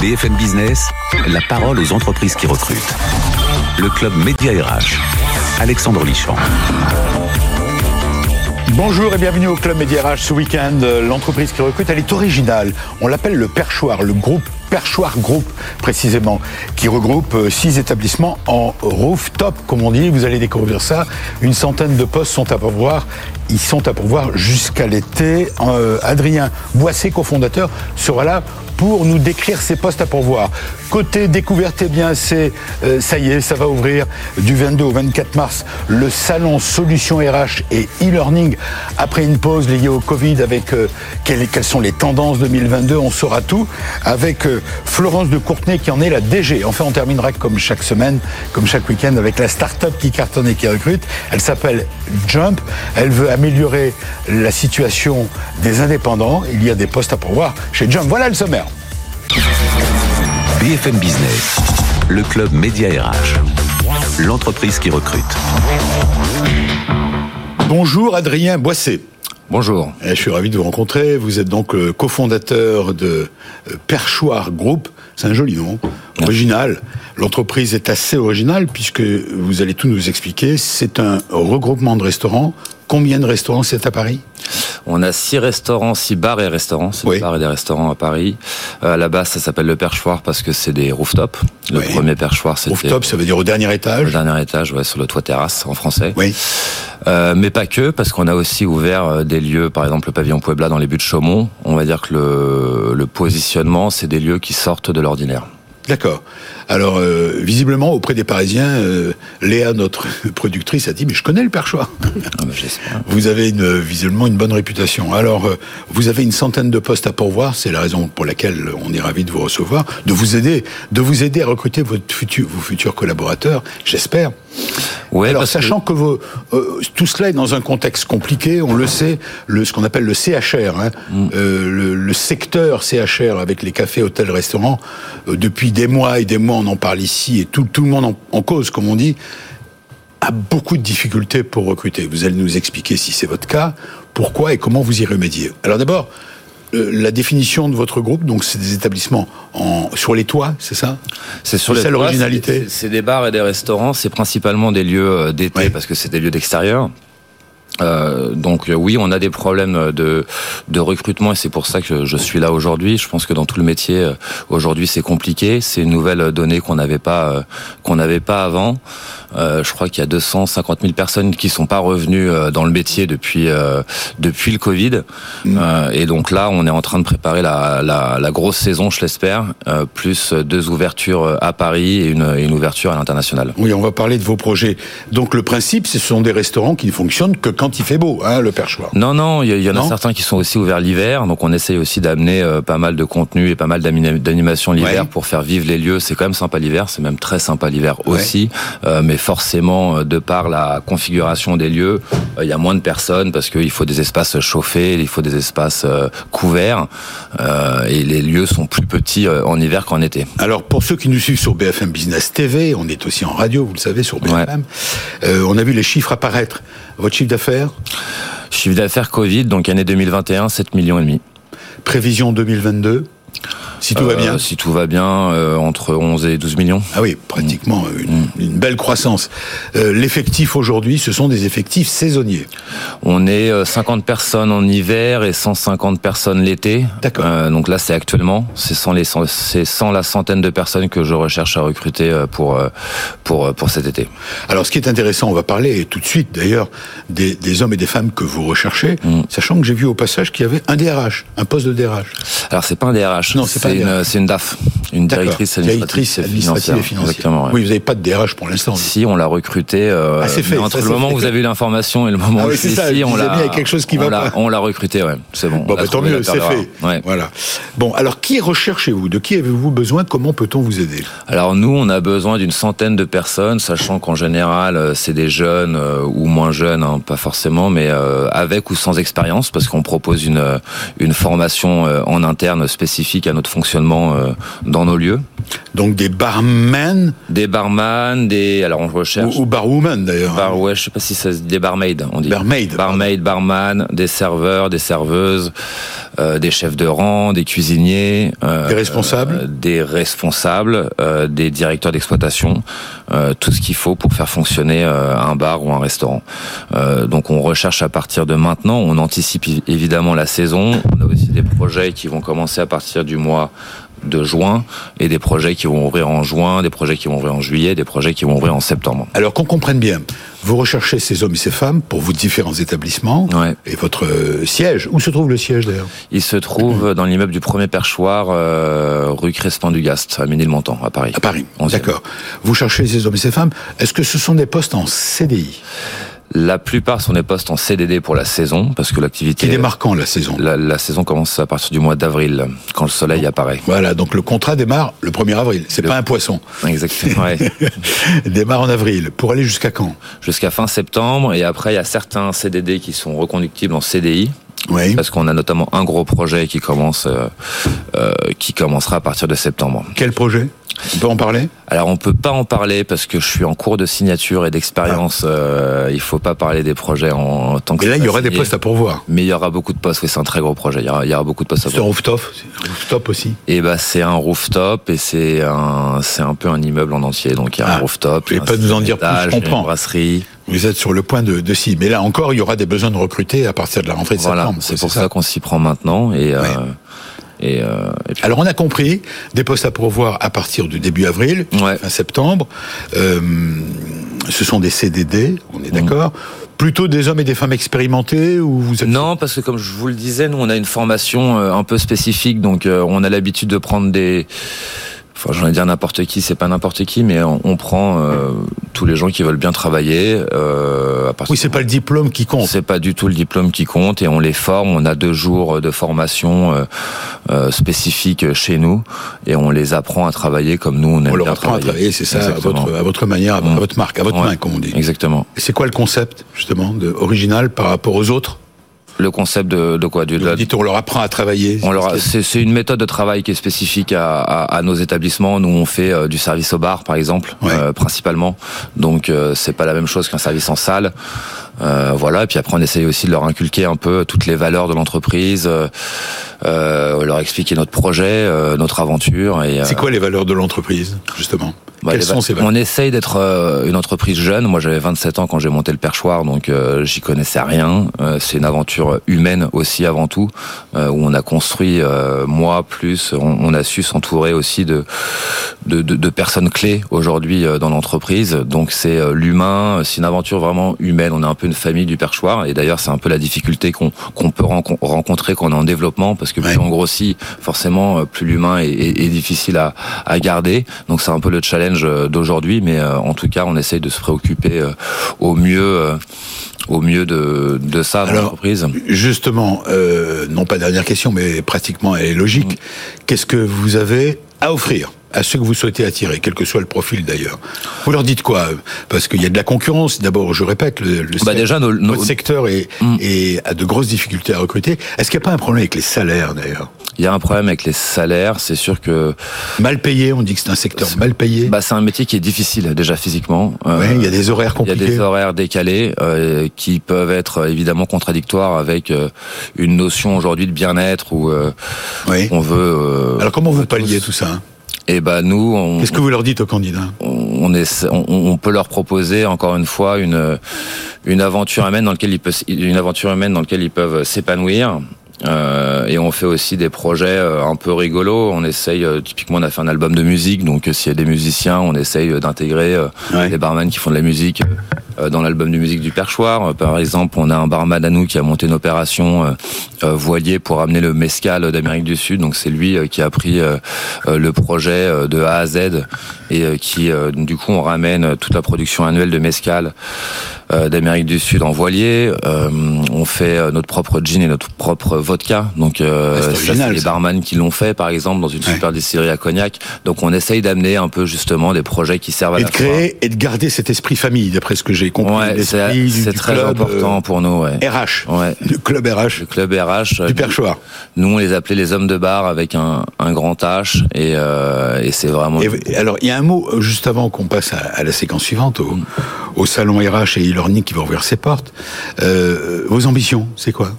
BFM Business, la parole aux entreprises qui recrutent. Le club Média RH. Alexandre Lichamp. Bonjour et bienvenue au Club Média RH ce week-end. L'entreprise qui recrute, elle est originale. On l'appelle le Perchoir, le groupe Perchoir Group précisément, qui regroupe euh, six établissements en rooftop, comme on dit. Vous allez découvrir ça. Une centaine de postes sont à pourvoir. Ils sont à pourvoir jusqu'à l'été. Euh, Adrien Boissé, cofondateur, sera là pour nous décrire ces postes à pourvoir. Côté découverte, eh bien, c'est euh, ça y est, ça va ouvrir du 22 au 24 mars le salon Solutions RH et e-learning après une pause liée au Covid avec quelles, sont les tendances 2022, on saura tout avec Florence de Courtenay qui en est la DG. Enfin, on terminera comme chaque semaine, comme chaque week-end avec la start-up qui cartonne et qui recrute. Elle s'appelle Jump. Elle veut améliorer la situation des indépendants. Il y a des postes à pourvoir chez Jump. Voilà le sommaire. BFM Business, le club Média RH, l'entreprise qui recrute. Bonjour Adrien Boissé. Bonjour. Eh, je suis ravi de vous rencontrer. Vous êtes donc le cofondateur de euh, Perchoir Group. C'est un joli nom, original. L'entreprise est assez originale puisque vous allez tout nous expliquer. C'est un regroupement de restaurants. Combien de restaurants c'est à Paris? On a six restaurants, six bars et restaurants. C'est Oui. des bars et des restaurants à Paris. Euh, à la base, ça s'appelle le perchoir parce que c'est des rooftops. Le Oui. premier perchoir, c'était Rooftop, ça veut dire au dernier étage? dernier étage, ouais, sur le toit terrasse en français. Oui. Euh, mais pas que, parce qu'on a aussi ouvert euh, des lieux, par exemple le pavillon Puebla dans les buts de Chaumont. On va dire que le, le positionnement, c'est des lieux qui sortent de l'ordinaire. D'accord. Alors, euh, visiblement, auprès des Parisiens, euh, Léa, notre productrice, a dit, mais je connais le perchoir. Ah, j'espère. Vous avez une, visiblement une bonne réputation. Alors, euh, vous avez une centaine de postes à pourvoir. C'est la raison pour laquelle on est ravi de vous recevoir, de vous aider, de vous aider à recruter votre futur, vos futurs collaborateurs. J'espère. Ouais, Alors, que- sachant que, vos, euh, tout cela est dans un contexte compliqué, on le sait, le, ce qu'on appelle le CHR, hein, Mm. euh, le, le secteur CHR avec les cafés, hôtels, restaurants, euh, depuis des mois et des mois, on en parle ici et tout, tout le monde en, en cause, comme on dit, a beaucoup de difficultés pour recruter. Vous allez nous expliquer si c'est votre cas, pourquoi et comment vous y remédier. Alors d'abord, euh, la définition de votre groupe, donc c'est des établissements en, sur les toits, c'est ça? C'est sur les toits, l'originalité? c'est- des bars et des restaurants. C'est principalement des lieux euh, d'été Ouais. parce que c'est des lieux d'extérieur. Euh, donc euh, oui, on a des problèmes de, recrutement et c'est pour ça que je suis là aujourd'hui. Je pense que dans tout le métier euh, aujourd'hui c'est compliqué. C'est une nouvelle donnée qu'on n'avait pas qu'on n'avait pas avant. Euh, je crois qu'il y a 250 000 personnes qui sont pas revenues euh, dans le métier depuis euh, depuis le Covid. Euh, et donc là, on est en train de préparer la, la, la grosse saison, je l'espère, euh, plus deux ouvertures à Paris et une, une ouverture à l'international. Oui, on va parler de vos projets. Donc le principe, ce sont des restaurants qui ne fonctionnent que quand il fait beau, hein, le perchoir. Non, non, il y, en a certains qui sont aussi ouverts l'hiver, donc on essaye aussi d'amener euh, pas mal de contenu et pas mal d'animations l'hiver Ouais. pour faire vivre les lieux. C'est quand même sympa l'hiver, c'est même très sympa l'hiver Ouais. aussi, Euh, mais forcément, euh, de par la configuration des lieux, euh, il y a moins de personnes parce qu'il faut des espaces chauffés, il faut des espaces euh, couverts, et les lieux sont plus petits en hiver qu'en été. Alors pour ceux qui nous suivent sur BFM Business TV, on est aussi en radio, vous le savez, sur BFM. Euh, on a vu les chiffres apparaître. Votre chiffre d'affaires, Chiffre d'affaires Covid, donc année 2021, 7 millions et demi. prévision 2022, si tout va Euh, bien. Si tout va bien, euh, entre 11 et 12 millions. Ah oui, pratiquement une, une belle croissance. Euh, L'effectif aujourd'hui, ce sont des effectifs saisonniers. On est euh, 50 personnes en hiver et 150 personnes l'été. D'accord. Euh, donc là, c'est actuellement. C'est sans, les, sans- c'est sans la centaine de personnes que je recherche à recruter euh, pour, euh, pour, euh, pour cet été. Alors ce qui est intéressant, on va parler tout de suite d'ailleurs des, des hommes et des femmes que vous recherchez, Mm. sachant que j'ai vu au passage qu'il y avait un DRH, un poste de DRH. Alors, c'est pas un DRH. Non, c'est pas une, c'est une DAF. Une directrice administrative et financière. Exactement. ouais. Oui, vous n'avez pas de DRH pour l'instant. Si on l'a recruté, euh, Ah, c'est fait, entre ça, le moment où vous avez eu l'information et le moment Ah où je suis ici, on l'a, quelque chose qui on va pas. on l'a recruté, ouais. C'est bon. Bon, bah, tant mieux, c'est fait. Ouais. Voilà. Bon, alors qui recherchez-vous? De qui avez-vous besoin? Comment peut-on vous aider? Alors nous, on a besoin d'une centaine de personnes, sachant qu'en général, euh, c'est des jeunes euh, ou moins jeunes, hein, pas forcément, mais euh, avec ou sans expérience, parce qu'on propose une une formation en interne spécifique à notre fonctionnement euh, dans nos lieux. Donc des barmen Des barman, des alors on recherche ou, ou barwoman d'ailleurs. bar, ouais, je sais pas si ça des barmaids, on dit. Barmaid. Barmaid, barman, des serveurs, des serveuses, euh, des chefs de rang, des cuisiniers, des responsables, des responsables, des directeurs d'exploitation, tout ce qu'il faut pour faire fonctionner un bar ou un restaurant. donc on recherche à partir de maintenant, on anticipe évidemment la saison. On a aussi des projets qui vont commencer à partir du mois de juin et des projets qui vont ouvrir en juin, des projets qui vont ouvrir en juillet, des projets qui vont ouvrir en septembre. Alors qu'on comprenne bien, vous recherchez ces hommes et ces femmes pour vos différents établissements et votre euh, siège. Où se trouve le siège d'ailleurs? Il se trouve dans l'immeuble du premier perchoir, euh, rue Crespin du Gast, à Ménilmontant, à Paris. À Paris, d'accord. Vous cherchez ces hommes et ces femmes. Est-ce que ce sont des postes en CDI la plupart sont des postes en CDD pour la saison, parce que l'activité... Qui démarre quand la saison? La, saison commence à partir du mois d'avril, quand le soleil apparaît. Voilà, donc le contrat démarre le 1er avril. C'est pas un poisson. Exactement, ouais. démarre en avril. Pour aller jusqu'à quand? Jusqu'à fin septembre, et après il y a certains CDD qui sont reconductibles en CDI. Oui. Parce qu'on a notamment un gros projet qui commence, euh, euh, qui commencera à partir de septembre. Quel projet? On peut en parler? Alors on peut pas en parler parce que je suis en cours de signature et d'expérience. Ah. Euh, il faut pas parler des projets en, tant que. Mais là, il y aura des postes à pourvoir. Mais il y aura beaucoup de postes. Oui, c'est un très gros projet. Il y aura, il y aura beaucoup de postes à pourvoir. C'est un rooftop, rooftop aussi. Et eh bah ben, c'est un rooftop et c'est un, c'est un peu un immeuble en entier. Donc il y a un ah. rooftop. Je vais pas nous en dire plus. Je comprends. Une brasserie. Vous êtes sur le point de, de si. Mais là encore, il y aura des besoins de recruter à partir de la rentrée de voilà, septembre. C'est pour ça, qu'on s'y prend maintenant et. Euh, euh, et, puis... Alors on a compris des postes à pourvoir à partir du début avril, fin septembre. Euh, ce sont des CDD, on est mm. d'accord. Plutôt des hommes et des femmes expérimentés ou vous êtes... Non, parce que comme je vous le disais, nous on a une formation euh, un peu spécifique, donc on a l'habitude de prendre des enfin j'en ai dire n'importe qui, c'est pas n'importe qui, mais on, prend euh, tous les gens qui veulent bien travailler. Euh, oui, c'est pas le diplôme qui compte. C'est pas du tout le diplôme qui compte, et on les forme. On a deux jours de formation euh, euh spécifique chez nous, et on les apprend à travailler comme nous on aime on leur apprend à travailler, c'est ça, à votre, à votre, manière, à votre marque, à votre main, comme on dit. Exactement. Et c'est quoi le concept justement de, original par rapport aux autres? Le concept de, de quoi du, dites on leur apprend à travailler. On leur, c'est, c'est une méthode de travail qui est spécifique à, à, à nos établissements. Nous, on fait euh, du service au bar, par exemple, euh, principalement. Donc, euh, c'est pas la même chose qu'un service en salle. Euh, voilà. Et puis après, on essaye aussi de leur inculquer un peu toutes les valeurs de l'entreprise, leur expliquer notre projet, notre aventure. Et c'est quoi les valeurs de l'entreprise, justement? Bah, on essaye d'être euh, une entreprise jeune. Moi, j'avais 27 ans quand j'ai monté le perchoir, donc euh, j'y connaissais rien. Euh, c'est une aventure humaine aussi avant tout, où on a construit, moi plus, on, a su s'entourer aussi de de, de, de, personnes clés aujourd'hui dans l'entreprise. Donc c'est l'humain, c'est une aventure vraiment humaine. On est un peu une famille du perchoir, et d'ailleurs c'est un peu la difficulté qu'on qu'on peut rencontrer quand on est en développement, parce que plus on grossit, forcément, plus l'humain est, est, est, difficile à, à garder. Donc c'est un peu le challenge euh, d'aujourd'hui, mais euh, en tout cas, on essaye de se préoccuper euh, au mieux au mieux de, de ça dans l'entreprise Justement, non pas dernière question, mais pratiquement elle est logique. Mm. Qu'est-ce que vous avez à offrir? À ceux que vous souhaitez attirer, quel que soit le profil d'ailleurs. Vous leur dites quoi? Parce qu'il y a de la concurrence. D'abord, je répète, le, bah déjà, notre secteur est, mm. est, a de grosses difficultés à recruter. Est-ce qu'il n'y a pas un problème avec les salaires d'ailleurs? Il y a un problème avec les salaires, c'est sûr que mal payé, on dit que c'est un secteur mal payé. Bah c'est un métier qui est difficile déjà physiquement. Euh, il y a des horaires compliqués. Il y a des horaires décalés euh, qui peuvent être évidemment contradictoires avec euh, une notion aujourd'hui de bien-être où oui. on veut. Alors comment vous palliez tout ça hein? Et eh ben nous, on, qu'est-ce que vous leur dites aux candidats on, est, on, on, peut leur proposer encore une fois une une aventure humaine dans laquelle ils peuvent une aventure humaine dans laquelle ils peuvent s'épanouir. Euh, et on fait aussi des projets euh, un peu rigolos. On essaye, euh, typiquement, on a fait un album de musique, donc s'il y a des musiciens, on essaye d'intégrer les barman qui font de la musique dans l'album de musique du perchoir. Par exemple, on a un barman à nous qui a monté une opération voilier pour amener le mescal d'Amérique du Sud. Donc c'est lui qui a pris le projet de A à Z et qui, du coup, on ramène toute la production annuelle de mescal d'Amérique du Sud en voilier. on fait notre propre gin et notre propre vodka. Donc euh, c'est les barman qui l'ont fait par exemple dans une super distillerie à Cognac. Donc on essaye d'amener un peu justement des projets qui servent à et de créer et de garder cet esprit famille d'après ce que j'ai compris. Ouais, c'est très important euh, pour nous. Ouais. RH. Ouais. Le club RH. Le club RH. Du perchoir. Nous on les appelait les hommes de bar avec un, un grand H et, euh, et c'est vraiment. Et, alors il y a un mot euh, juste avant qu'on passe à, la séquence suivante au, au salon RH et e-learning qui va ouvrir ses portes. Euh, vos ambitions, c'est quoi?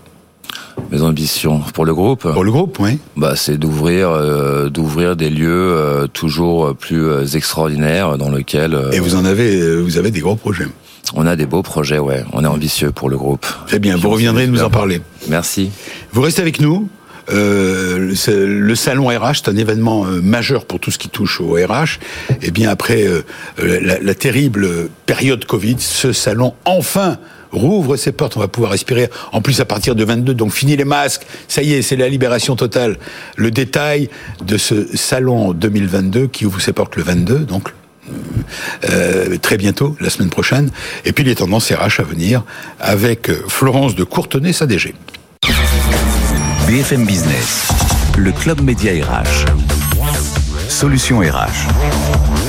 Mes ambitions pour le groupe. Pour le groupe, oui. Bah, c'est d'ouvrir, euh, d'ouvrir des lieux euh, toujours plus euh, extraordinaires dans lesquels. euh, Et vous en avez, vous avez des gros projets. On a des beaux projets, ouais. On est ambitieux pour le groupe. Très bien, Puis vous reviendrez nous en parler. Merci. Vous restez avec nous. Euh, le, salon RH, c'est un événement euh, majeur pour tout ce qui touche au RH. Et bien après euh, la, la terrible période Covid, ce salon enfin rouvre ses portes. On va pouvoir respirer. En plus à partir de 22, donc fini les masques. Ça y est, c'est la libération totale. Le détail de ce salon 2022 qui ouvre ses portes le 22, donc euh, très bientôt, la semaine prochaine. Et puis les tendances RH à venir avec euh, Florence de Courtenay, sa DG. BFM Business, le club média RH. Solution RH.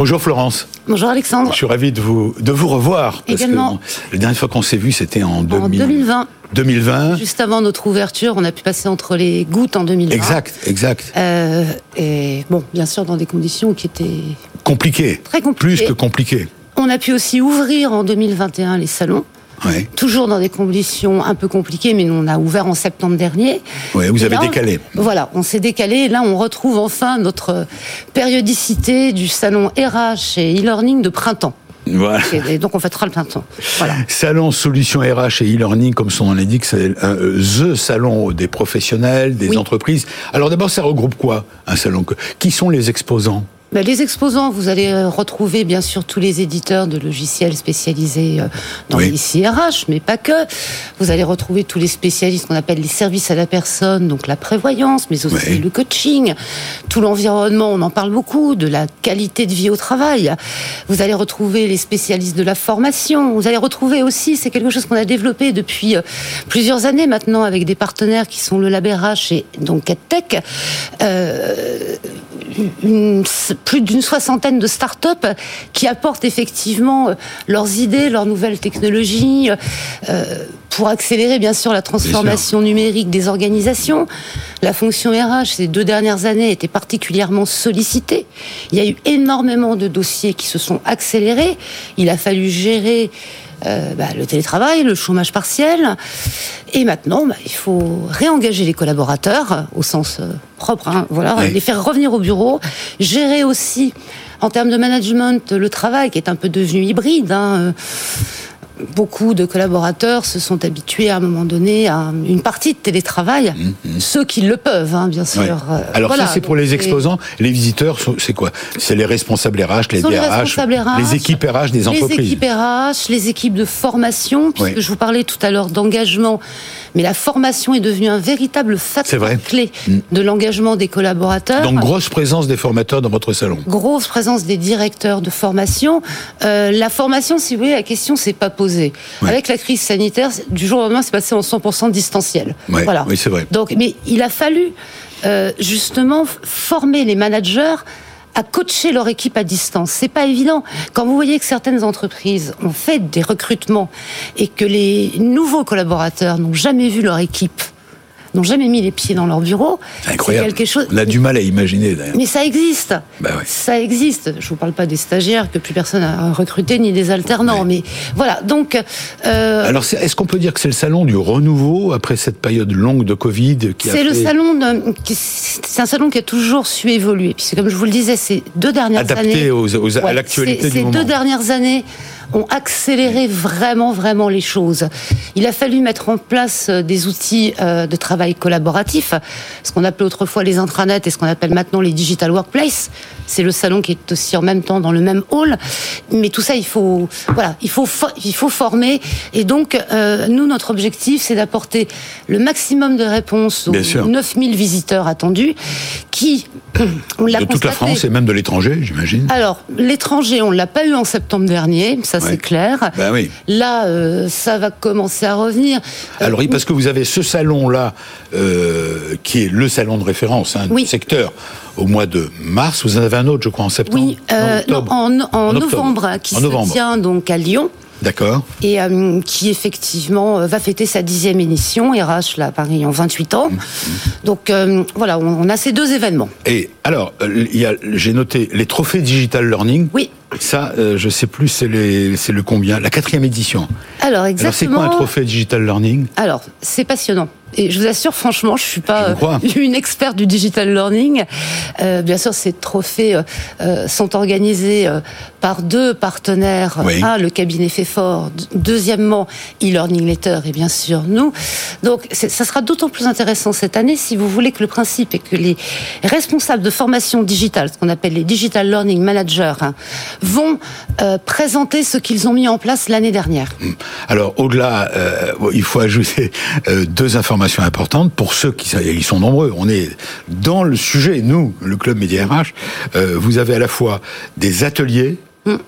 Bonjour Florence. Bonjour Alexandre. Je suis ravi de vous, de vous revoir. Parce Également. que la dernière fois qu'on s'est vu, c'était en, En 2000 2020, 2020. juste avant notre ouverture, on a pu passer entre les gouttes en 2020. Exact, exact. Euh, et bon, bien sûr, dans des conditions qui étaient Compliqué. très compliquées. Plus que compliqué. On a pu aussi ouvrir en 2021 les salons. Ouais. Toujours dans des conditions un peu compliquées, mais nous, on a ouvert en septembre dernier. Ouais, vous Et avez là, on- décalé. Voilà, on s'est décalé. Et là, on retrouve enfin notre périodicité du salon RH et e-learning de printemps. Voilà. Et donc, on fêtera le printemps. Voilà. Salon Solutions RH et e-learning, comme son nom l'indique, c'est un, euh, the salon des professionnels, des Oui. entreprises. Alors d'abord, ça regroupe quoi un salon Qui sont les exposants? Ben, les exposants, vous allez euh, retrouver bien sûr tous les éditeurs de logiciels spécialisés euh, dans Oui. les CRH, mais pas que. Vous allez retrouver tous les spécialistes qu'on appelle les services à la personne, donc la prévoyance, mais aussi Oui. le coaching, tout l'environnement, on en parle beaucoup, de la qualité de vie au travail. Vous allez retrouver les spécialistes de la formation. Vous allez retrouver aussi, c'est quelque chose qu'on a développé depuis euh, plusieurs années maintenant avec des partenaires qui sont le Lab RH et donc EdTech. Euh, une- plus d'une soixantaine de start-up qui apportent effectivement euh, leurs idées, leurs nouvelles technologies euh, pour accélérer bien sûr la transformation numérique des organisations. La fonction RH ces deux dernières années était particulièrement sollicitée. Il y a eu énormément de dossiers qui se sont accélérés. Il a fallu gérer euh, bah, le télétravail, le chômage partiel. Et maintenant, bah, il faut réengager les collaborateurs euh, au sens euh, propre, hein, voilà, Oui. les faire revenir au bureau, gérer aussi en termes de management le travail qui est un peu devenu hybride. hein, Beaucoup de collaborateurs se sont habitués à un moment donné à une partie de télétravail, ceux qui le peuvent, hein, bien sûr. Ouais. Euh, Alors voilà, ça, c'est pour les exposants. Les visiteurs, c'est quoi? C'est les responsables RH, les les DRH, responsables RH, les équipes RH des entreprises. Les équipes RH, les équipes de formation, puisque je vous parlais tout à l'heure d'engagement, mais la formation est devenue un véritable facteur clé de l'engagement des collaborateurs. Donc grosse présence des formateurs dans votre salon. grosse présence des directeurs de formation. Euh, la formation, si vous voulez, la question s'est pas posée. Ouais. Avec la crise sanitaire, du jour au lendemain, c'est passé en 100% distanciel. Ouais, Voilà. oui, c'est vrai. Donc, mais il a fallu euh, justement former les managers à coacher leur équipe à distance. C'est pas évident. Quand vous voyez que certaines entreprises ont fait des recrutements et que les nouveaux collaborateurs n'ont jamais vu leur équipe, n'ont jamais mis les pieds dans leur bureau, C'est incroyable. quelque chose. On a du mal à imaginer d'ailleurs. Mais ça existe. Bah. Ça existe. Je vous parle pas des stagiaires que plus personne n'a recruté ni des alternants, mais voilà. Donc, euh, Alors, est-ce qu'on peut dire que c'est le salon du renouveau après cette période longue de Covid a c'est le salon. de- C'est un salon qui a toujours su évoluer. Puisque, comme je vous le disais, ces deux dernières adapté années, aux, aux- à l'actualité ces- du Ces moment deux dernières années ont accéléré vraiment, vraiment les choses. Il a fallu mettre en place euh, des outils euh, de travail collaboratif, ce qu'on appelait autrefois les intranets et ce qu'on appelle maintenant les digital workplace. C'est le salon qui est aussi en même temps dans le même hall. Mais tout ça, il faut, voilà, il faut, il faut former. Et donc, euh, nous, notre objectif, c'est d'apporter le maximum de réponses aux Bien sûr. 9000 visiteurs attendus qui, on l'a de toute la France et même de l'étranger, j'imagine. alors, l'étranger, on l'a pas eu en septembre dernier, ça Ouais. c'est clair. Ben oui. Là, euh, ça va commencer à revenir. Euh, Alors oui, parce que vous avez ce salon-là, euh, qui est le salon de référence hein, Oui. du secteur, au mois de mars. Vous en avez un autre, je crois, en septembre oui, euh, Non, non, octobre. en, en En octobre. novembre, qui En se novembre. tient donc à Lyon D'accord. et euh, qui effectivement euh, va fêter sa dixième édition, RH là à Paris en 28 Mmh, ans. Donc euh, voilà, on, on a ces deux événements. Et alors, j'ai noté les trophées Digital Learning. Oui. Ça, euh, je sais plus, c'est le combien La quatrième édition. Alors Alors, c'est exactement. quoi un trophée digital learning? Alors, c'est passionnant. Et je vous assure, franchement, je suis pas euh, une experte du digital learning. Euh, bien sûr, ces trophées euh, euh, sont organisés euh, par deux partenaires. Oui. Un, le cabinet fait fort. Deuxièmement, e-learning letter et bien sûr nous. Donc, ça sera d'autant plus intéressant cette année si vous voulez que le principe est que les responsables de formation digitale, ce qu'on appelle les digital learning managers, hein, vont euh, présenter ce qu'ils ont mis en place l'année dernière. Alors, au-delà, euh, il faut ajouter deux informations importantes pour ceux qui ils sont nombreux. On est dans le sujet, nous, le club Média RH. euh, vous avez à la fois des ateliers,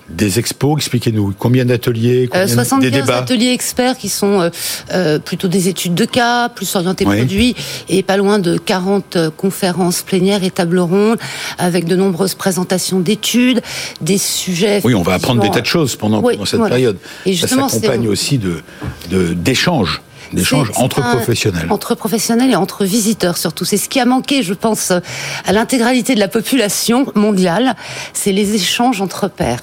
des expos. Expliquez-nous combien d'ateliers, Euh, combien des 75 débats. ateliers experts qui sont euh, euh, plutôt des études de cas, plus orientés Oui. produits, et pas loin de 40 euh, conférences plénières et tables rondes, avec de nombreuses présentations d'études, des sujets... Oui, on va apprendre des tas de choses pendant, Oui, pendant cette voilà. période. Et Ça justement, s'accompagne c'est- aussi de de- d'échanges, entre professionnels. Entre professionnels et entre visiteurs surtout. C'est ce qui a manqué, je pense, à l'intégralité de la population mondiale, c'est les échanges entre pairs.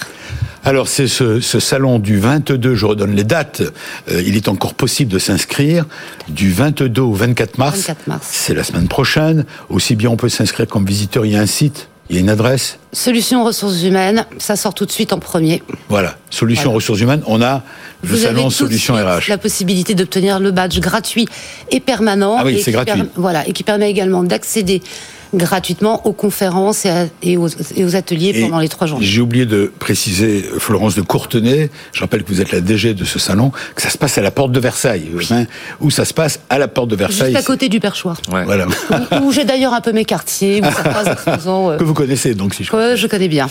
Alors c'est ce, ce salon du 22, je redonne les dates, euh, il est encore possible de s'inscrire, du 22 au 24 mars. 24 mars. C'est la semaine prochaine. Aussi bien on peut s'inscrire comme visiteur, il y a un site, il y a une adresse. Solutions ressources humaines, ça sort tout de suite en premier. Voilà, Solutions Voilà. ressources humaines, on a le Vous salon suite RH. La possibilité d'obtenir le badge gratuit et permanent. Ah oui, c'est gratuit. voilà, et qui permet également d'accéder gratuitement aux conférences et, à- et aux, et aux ateliers Et pendant les trois journées. J'ai oublié de préciser, Florence de Courtenay, je rappelle que vous êtes la DG de ce salon, que ça se passe à la porte de Versailles, hein, où ça se passe à la porte de Versailles. Juste à côté du perchoir. Ouais. Voilà. où, où j'ai d'ailleurs un peu mes quartiers, où exposants, euh, que vous connaissez donc si je que je connais bien.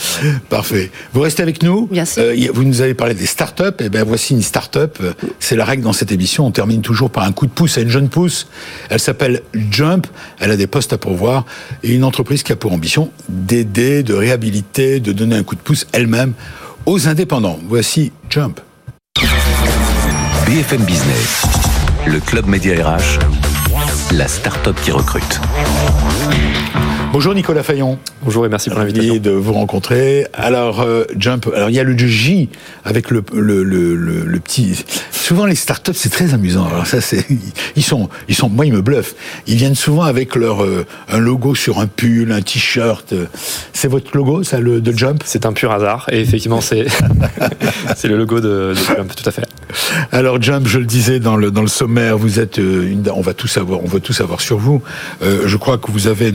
Parfait. Vous restez avec nous. Bien sûr. Euh, vous nous avez parlé des startups. Et ben voici une startup. C'est la règle dans cette émission. On termine toujours par un coup de pouce à une jeune pousse. Elle s'appelle Jump. Elle a des postes à pourvoir et une entreprise qui a pour ambition d'aider, de réhabiliter, de donner un coup de pouce elle-même aux indépendants. Voici Jump. BFM Business, le club Média RH, la start-up qui recrute. Bonjour Nicolas Fayon. Bonjour et merci pour l'invitation. de vous rencontrer. Alors euh, Jump. Alors il y a le J avec le le, le, petit. Souvent les startups c'est très amusant. Alors ça c'est ils sont ils sont moi ils me bluffent. Ils viennent souvent avec leur euh, un logo sur un pull, un t-shirt. C'est votre logo ça le de Jump? C'est un pur hasard et effectivement c'est c'est le logo de, de Jump, tout à fait. Alors Jump, je le disais dans le dans le sommaire, vous êtes euh, une, on va tout savoir, on va tout savoir sur vous. Euh, je crois que vous avez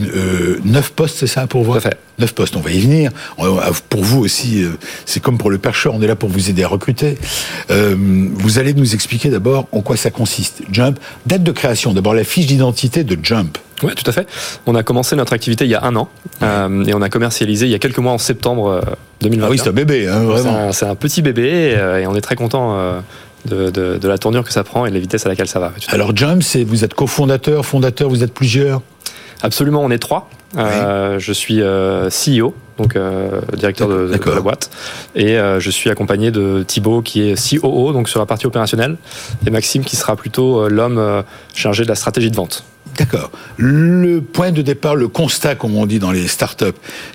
neuf postes, c'est ça pour vous Tout à fait. Neuf postes, on va y venir. On- Pour vous aussi, euh, c'est comme pour le percheur, on est là pour vous aider à recruter. Euh, vous allez nous expliquer d'abord en quoi ça consiste. Jump, date de création, d'abord la fiche d'identité de Jump. Ouais, tout à fait. On a commencé notre activité il y a un an euh, et on a commercialisé il y a quelques mois en septembre euh, 2021. Ah oui, c'est un bébé, hein, C'est vraiment. un, c'est un petit bébé et on est très content euh, de, de- de la tournure que ça prend et de la vitesse à laquelle ça va. Alors Jump, vous êtes cofondateur, fondateur, vous êtes plusieurs? Absolument, on est trois. Euh, Je suis euh, CEO, donc euh, directeur de, de la boîte, et euh, je suis accompagné de Thibaut qui est COO, donc sur la partie opérationnelle, et Maxime qui sera plutôt l'homme euh, chargé de la stratégie de vente. D'accord. Le point de départ, le constat, comme on dit dans les startups,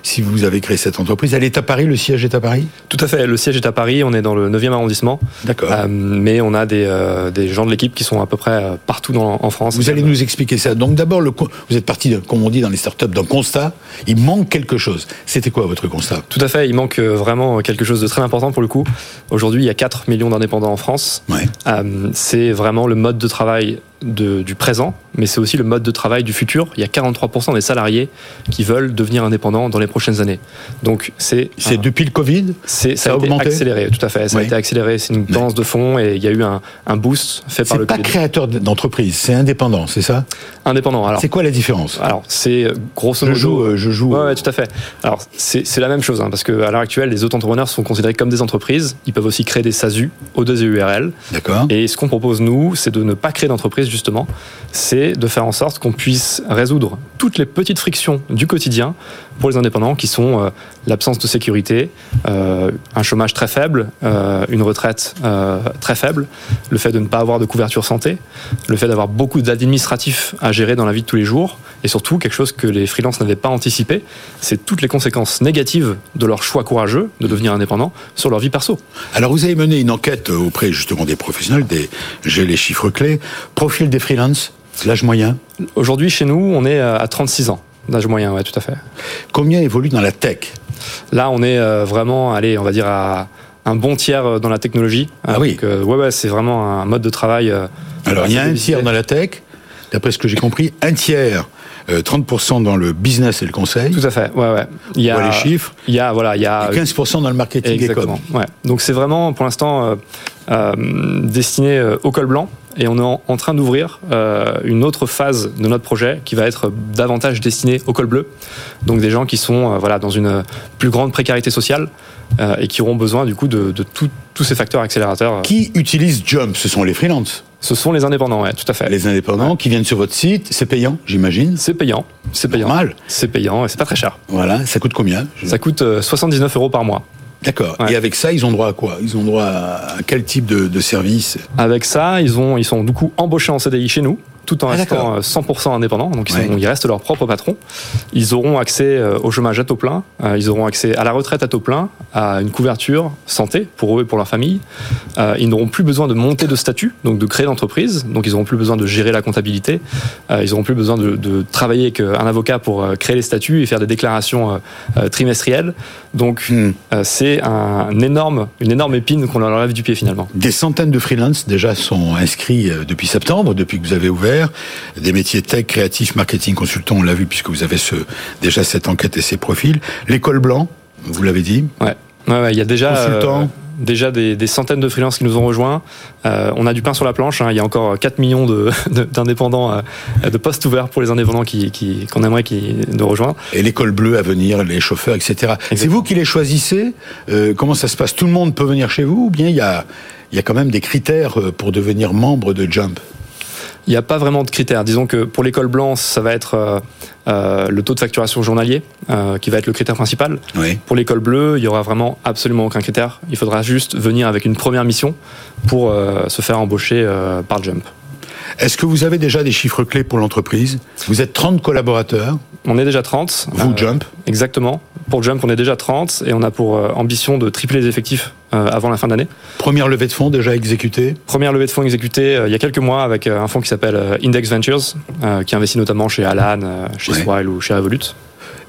si vous avez créé cette entreprise, elle est à Paris, le siège est à Paris? Tout à fait, le siège est à Paris, on est dans le 9e arrondissement, D'accord. euh, mais on a des, euh, des gens de l'équipe qui sont à peu près euh, partout dans, en France. Vous allez nous expliquer ça. Donc d'abord, le vous êtes parti, comme on dit dans les startups, d'un constat. Il manque quelque chose. C'était quoi votre constat? Tout à fait, il manque vraiment quelque chose de très important pour le coup. Aujourd'hui, il y a 4 millions d'indépendants en France. Ouais. Euh, c'est vraiment le mode de travail de- du présent, mais c'est aussi le mode de travail du futur. Il y a 43% des salariés qui veulent devenir indépendants dans les prochaines années. Donc c'est C'est depuis le Covid? C'est ça ça a été augmenté? accéléré, tout à fait. Ça Oui. a été accéléré. C'est une tendance de fond et il y a eu un, un boost fait par C'est le pas Covid. créateur d'entreprise, c'est indépendant, c'est ça? Indépendant. Alors, C'est quoi la différence? Alors c'est euh, grosso Je modo. joue, euh, je joue. Ouais, ouais, tout à fait. Alors, c'est c'est la même chose, hein, parce qu'à l'heure actuelle, les auto-entrepreneurs sont considérés comme des entreprises. Ils peuvent aussi créer des SASU, O2 et URL. D'accord. Et ce qu'on propose, nous, c'est de ne pas créer d'entreprise, justement. C'est de faire en sorte qu'on puisse résoudre toutes les petites frictions du quotidien pour les indépendants, qui sont l'absence de sécurité, un chômage très faible, une retraite très faible, le fait de ne pas avoir de couverture santé, le fait d'avoir beaucoup d'administratifs à gérer dans la vie de tous les jours, et surtout quelque chose que les freelances n'avaient pas anticipé, c'est toutes les conséquences négatives de leur choix courageux de devenir indépendant sur leur vie perso. Alors vous avez mené une enquête auprès justement des professionnels, des, j'ai les chiffres clés, profil des freelances, l'âge moyen? Aujourd'hui chez nous on est à 36 ans. L'âge moyen, ouais, tout à fait. Combien évolue dans la tech? Là, on est euh, vraiment, allez, on va dire à un bon tiers euh, dans la technologie. Ah oui. Euh, ouais, ouais, c'est vraiment un mode de travail. Alors, il y a un tiers dans la tech, d'après ce que j'ai compris, un tiers 30% euh, dans le business et le conseil. Tout à fait. Ouais, ouais. Il y a les chiffres. Il y a voilà, il y a 15% dans le marketing Exactement. Ouais. Donc c'est vraiment pour l'instant destiné au col blanc et on est en, en train d'ouvrir euh, une autre phase de notre projet qui va être davantage destinée au col bleu. Donc des gens qui sont voilà dans une plus grande précarité sociale et qui auront besoin du coup de, de tous ces facteurs accélérateurs. Qui utilise Jump? Ce sont les freelances. Ce sont les indépendants, ouais, tout à fait. Les indépendants qui viennent sur votre site, c'est payant, j'imagine? C'est payant, c'est payant. Normal. C'est payant et c'est pas très cher. Voilà, ça coûte combien? Ça coûte 79 euros par mois. D'accord. Et avec ça, ils ont droit à quoi? Ils ont droit à quel type de, de service? Avec ça, ils, ont, ils sont du coup embauchés en CDI chez nous tout en ah, restant 100% euh, indépendants. Donc ils, sont, ils, restent leur propre patron. Ils auront accès euh, au chômage à taux plein. Euh, ils auront accès à la retraite à taux plein, à une couverture santé pour eux et pour leur famille. Ils n'auront plus besoin de monter de statut, donc de créer l'entreprise. Donc ils n'auront plus besoin de gérer la comptabilité. Ils n'auront plus besoin de, de, travailler avec un avocat pour créer les statuts et faire des déclarations trimestrielles. Donc hmm. c'est un énorme, une énorme épine qu'on leur lève du pied finalement. Des centaines de freelances déjà sont inscrits depuis septembre, depuis que vous avez ouvert des métiers tech, créatifs, marketing, consultant, on l'a vu puisque vous avez ce, déjà cette enquête et ces profils. L'école blanc, vous l'avez dit. Ouais. Ouais, il y a déjà euh, déjà des, centaines de freelances qui nous ont rejoints. Euh, on a du pain sur la planche. Hein. Il y a encore 4 millions d'indépendants, de, de, postes ouverts pour les indépendants qui, qui, qu'on aimerait qui, de rejoindre. Et l'école bleue à venir, les chauffeurs, etc. C'est vous qui les choisissez euh, Comment ça se passe? Tout le monde peut venir chez vous ou bien il y a, il y a quand même des critères pour devenir membre de Jump? Il n'y a pas vraiment de critères. Disons que pour l'école blanche, ça va être euh, euh, le taux de facturation journalier, euh, qui va être le critère principal. Pour l'école bleue, il y aura vraiment absolument aucun critère. Il faudra juste venir avec une première mission pour se faire embaucher par Jump. Est-ce que vous avez déjà des chiffres clés pour l'entreprise? Vous êtes 30 collaborateurs. On est déjà 30. Vous, Jump? Exactement. Pour Jump, on est déjà 30 et on a pour ambition de tripler les effectifs euh, avant la fin d'année. Première levée de fonds déjà exécutée Première levée de fonds exécutée euh, il y a quelques mois avec euh, un fonds qui s'appelle Index Ventures, qui investit notamment chez Alan, chez Swile ou chez Revolut.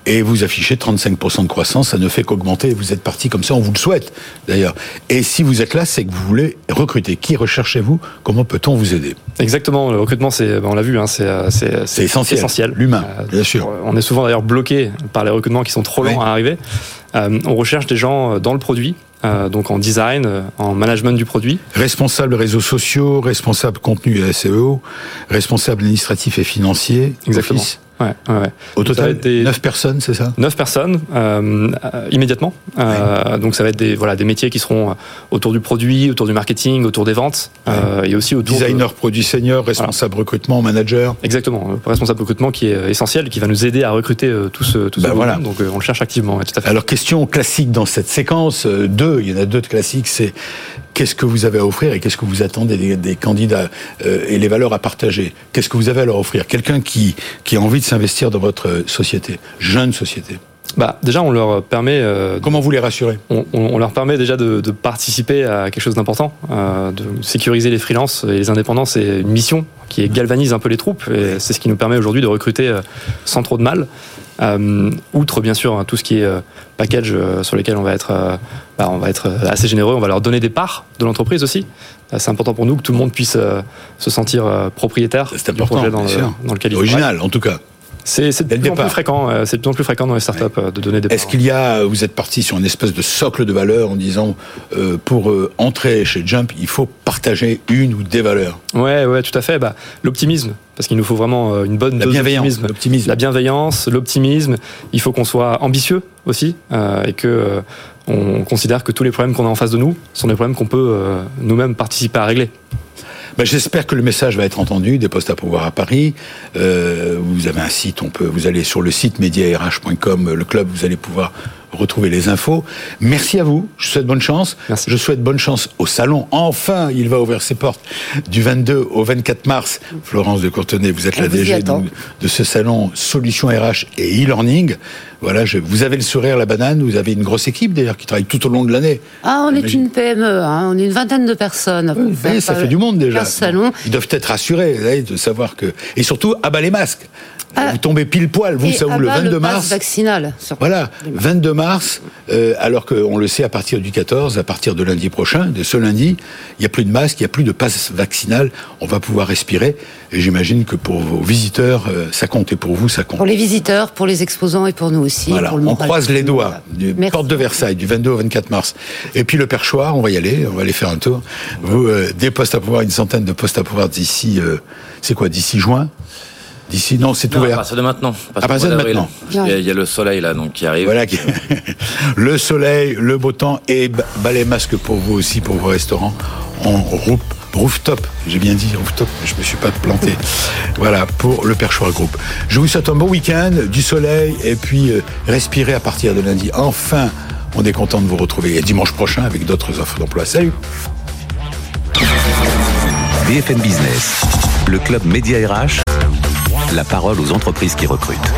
Et vous affichez 35% de croissance, ça ne fait qu'augmenter. Vous êtes parti comme ça, on vous le souhaite d'ailleurs. Et si vous êtes là, c'est que vous voulez recruter. Qui recherchez-vous? Comment peut-on vous aider? Exactement, le recrutement, c'est, ben, on l'a vu, hein, c'est, c'est, essentiel. essentiel. L'humain, bien sûr. On est souvent d'ailleurs bloqué par les recrutements qui sont trop lents à arriver. on recherche des gens dans le produit, euh, donc en design, euh, en management du produit. Responsable réseaux sociaux, responsable contenu et SEO, responsable administratif et financier. Exactement. Ouais, ouais. Au total, des... 9 personnes, c'est ça? 9 personnes, euh, immédiatement. Euh, donc ça va être des, voilà, des métiers qui seront euh, autour du produit, autour du marketing, autour des ventes, euh, et aussi autour Designer, produit senior, responsable recrutement, manager. Exactement, responsable recrutement qui est essentiel, qui va nous aider à recruter tout ce, tout ben voilà. donc on le cherche activement. tout à fait. Alors question classique dans cette séquence, deux, il y en a deux de classiques, c'est qu'est-ce que vous avez à offrir et qu'est-ce que vous attendez des, des candidats euh, et les valeurs à partager? Qu'est-ce que vous avez à leur offrir? Quelqu'un qui, qui a envie de s'investir dans votre société, jeune société? Bah, déjà, on leur permet. Euh, Comment vous les rassurez? on, on, leur permet déjà de, de participer à quelque chose d'important, euh, de sécuriser les freelances et les indépendants. C'est une mission qui galvanise un peu les troupes et c'est ce qui nous permet aujourd'hui de recruter euh, sans trop de mal. Euh, outre bien sûr hein, tout ce qui est euh, package euh, sur lesquels on va être, bah, on va être assez généreux, on va leur donner des parts de l'entreprise aussi. c'est important pour nous que tout le monde puisse se sentir propriétaire du projet dans, le, dans lequel il Original en tout cas. C'est de plus en plus fréquent. C'est de plus en plus fréquent dans les startups ouais. de donner des. Est-ce qu'il y a, vous êtes parti sur une espèce de socle de valeurs en disant euh, pour euh, entrer chez Jump, il faut partager une ou des valeurs? Ouais, ouais, tout à fait. Bah, l'optimisme, parce qu'il nous faut vraiment euh, une bonne la bienveillance, l'optimisme. La bienveillance, l'optimisme. Il faut qu'on soit ambitieux aussi euh, et que euh, on considère que tous les problèmes qu'on a en face de nous sont des problèmes qu'on peut nous-mêmes participer à régler. Ben, J'espère que le message va être entendu des postes à pouvoir à Paris. Euh, vous avez un site, on peut, vous allez sur le site mediarh.com, le club, vous allez pouvoir retrouver les infos. Merci à vous. Je souhaite bonne chance. Merci. Je souhaite bonne chance au salon. Enfin, il va ouvrir ses portes du 22 au 24 mars. Florence de Courtenay, vous êtes On la vous DG de, ce salon Solutions RH et e-learning. Voilà, je, vous avez le sourire, la banane. Vous avez une grosse équipe d'ailleurs qui travaille tout au long de l'année. Ah, on est une PME, hein, on est une vingtaine de personnes. Vous ça fait du monde déjà. 15 salons. Ils doivent être rassurés vous de savoir que. Et surtout, abat les masques. Ah. Vous tombez pile poil, vous, ça vous le bas 22 pass mars. vaccinal. Voilà, 22 mars, euh, alors qu'on le sait à partir du 14, à partir de lundi prochain, de ce lundi, il n'y a plus de masque, il n'y a plus de passe vaccinal, on va pouvoir respirer. Et j'imagine que pour vos visiteurs, euh, ça compte, et pour vous, ça compte. Pour les visiteurs, pour les exposants et pour nous aussi. Voilà, pour le on croise les doigts du Merci. porte de Versailles du 22 au 24 mars. Et puis le perchoir, on va y aller, on va aller faire un tour. Vous, euh, des postes à pouvoir, une centaine de postes à pouvoir d'ici, euh, c'est quoi, d'ici juin? D'ici, non, c'est Non, à ouvert. partir de maintenant. À partir de maintenant. Il y, a, il y a le soleil là, donc qui arrive. Voilà, qui- le soleil, le beau temps et ba- balai masque pour vous aussi, pour vos restaurants en roof, rooftop. J'ai bien dit rooftop, je me suis pas planté. voilà, pour le Perchoir Group. Je vous souhaite un bon week-end, du soleil et puis euh, respirez à partir de lundi. Enfin, on est content de vous retrouver et dimanche prochain avec d'autres offres d'emploi. Salut BFM Business, le club Média RH, la parole aux entreprises qui recrutent.